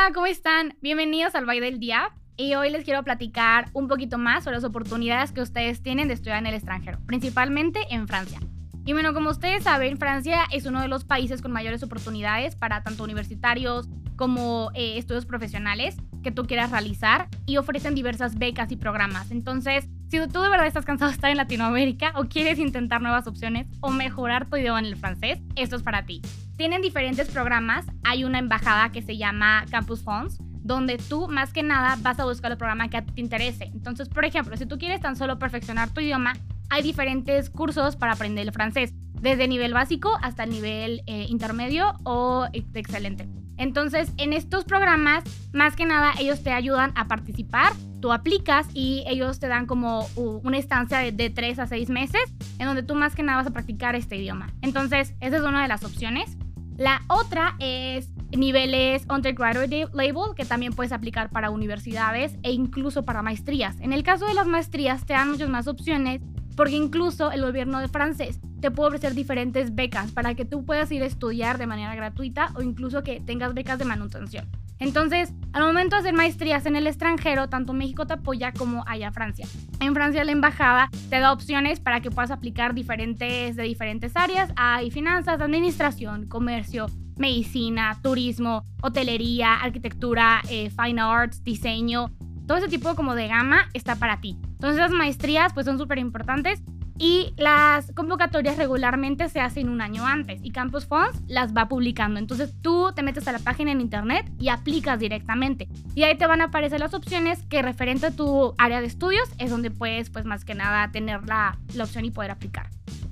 Hola, ¿cómo están? Bienvenidos al Baile del Día. Y hoy les quiero platicar un poquito más sobre las oportunidades que ustedes tienen de estudiar en el extranjero, principalmente en Francia. Y bueno, como ustedes saben, Francia es uno de los países con mayores oportunidades para tanto universitarios como eh, estudios profesionales que tú quieras realizar y ofrecen diversas becas y programas. Entonces, si tú de verdad estás cansado de estar en Latinoamérica o quieres intentar nuevas opciones o mejorar tu idioma en el francés, esto es para ti. Tienen diferentes programas. Hay una embajada que se llama Campus Fonds, donde tú más que nada vas a buscar el programa que a ti te interese. Entonces, por ejemplo, si tú quieres tan solo perfeccionar tu idioma, hay diferentes cursos para aprender el francés, desde nivel básico hasta el nivel eh, intermedio o excelente. Entonces, en estos programas, más que nada, ellos te ayudan a participar, tú aplicas y ellos te dan como una estancia de, de 3 a 6 meses en donde tú más que nada vas a practicar este idioma. Entonces, esa es una de las opciones. La otra es niveles undergraduate label que también puedes aplicar para universidades e incluso para maestrías. En el caso de las maestrías te dan muchas más opciones porque incluso el gobierno de francés te puede ofrecer diferentes becas para que tú puedas ir a estudiar de manera gratuita o incluso que tengas becas de manutención. Entonces, al momento de hacer maestrías en el extranjero, tanto México te apoya como allá Francia. En Francia la embajada te da opciones para que puedas aplicar diferentes de diferentes áreas. Hay finanzas, administración, comercio, medicina, turismo, hotelería, arquitectura, eh, fine arts, diseño. Todo ese tipo como de gama está para ti. Entonces las maestrías pues son súper importantes y las convocatorias regularmente se hacen un año antes y Campus Funds las va publicando. Entonces tú te metes a la página en internet y aplicas directamente. Y ahí te van a aparecer las opciones que referente a tu área de estudios es donde puedes pues más que nada tener la, la opción y poder aplicar.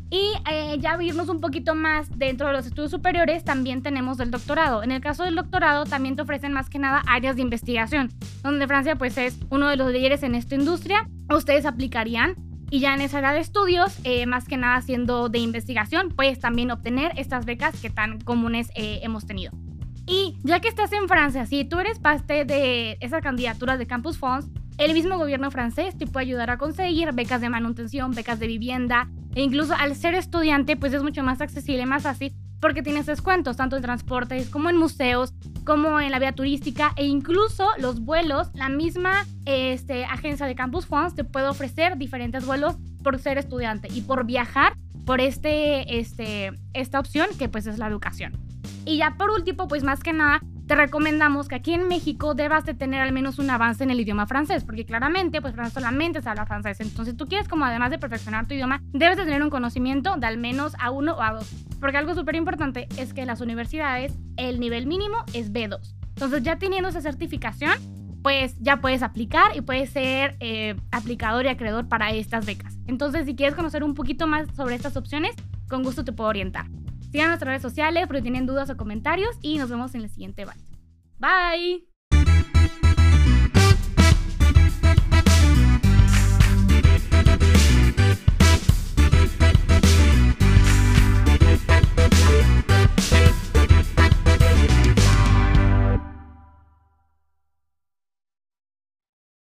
Y eh, ya irnos un poquito más dentro de los estudios superiores, también tenemos el doctorado. En el caso del doctorado, también te ofrecen más que nada áreas de investigación, donde Francia pues es uno de los líderes en esta industria. Ustedes aplicarían y ya en esa área de estudios, eh, más que nada haciendo de investigación, puedes también obtener estas becas que tan comunes eh, hemos tenido. Y ya que estás en Francia, si tú eres parte de esas candidaturas de Campus Fonds, el mismo gobierno francés te puede ayudar a conseguir becas de manutención, becas de vivienda, e incluso al ser estudiante, pues es mucho más accesible, más fácil, porque tienes descuentos tanto en transportes como en museos, como en la vía turística e incluso los vuelos, la misma este, agencia de Campus Funds te puede ofrecer diferentes vuelos por ser estudiante y por viajar por este, este, esta opción que pues es la educación. Y ya por último, pues más que nada, te recomendamos que aquí en México debas de tener al menos un avance en el idioma francés, porque claramente, pues solamente se habla francés. Entonces tú quieres como además de perfeccionar tu idioma, debes de tener un conocimiento de al menos a uno o a dos. Porque algo súper importante es que en las universidades el nivel mínimo es B2. Entonces ya teniendo esa certificación, pues ya puedes aplicar y puedes ser eh, aplicador y acreedor para estas becas. Entonces si quieres conocer un poquito más sobre estas opciones, con gusto te puedo orientar. Sigan nuestras redes sociales porque tienen dudas o comentarios y nos vemos en el siguiente Bye. Bye.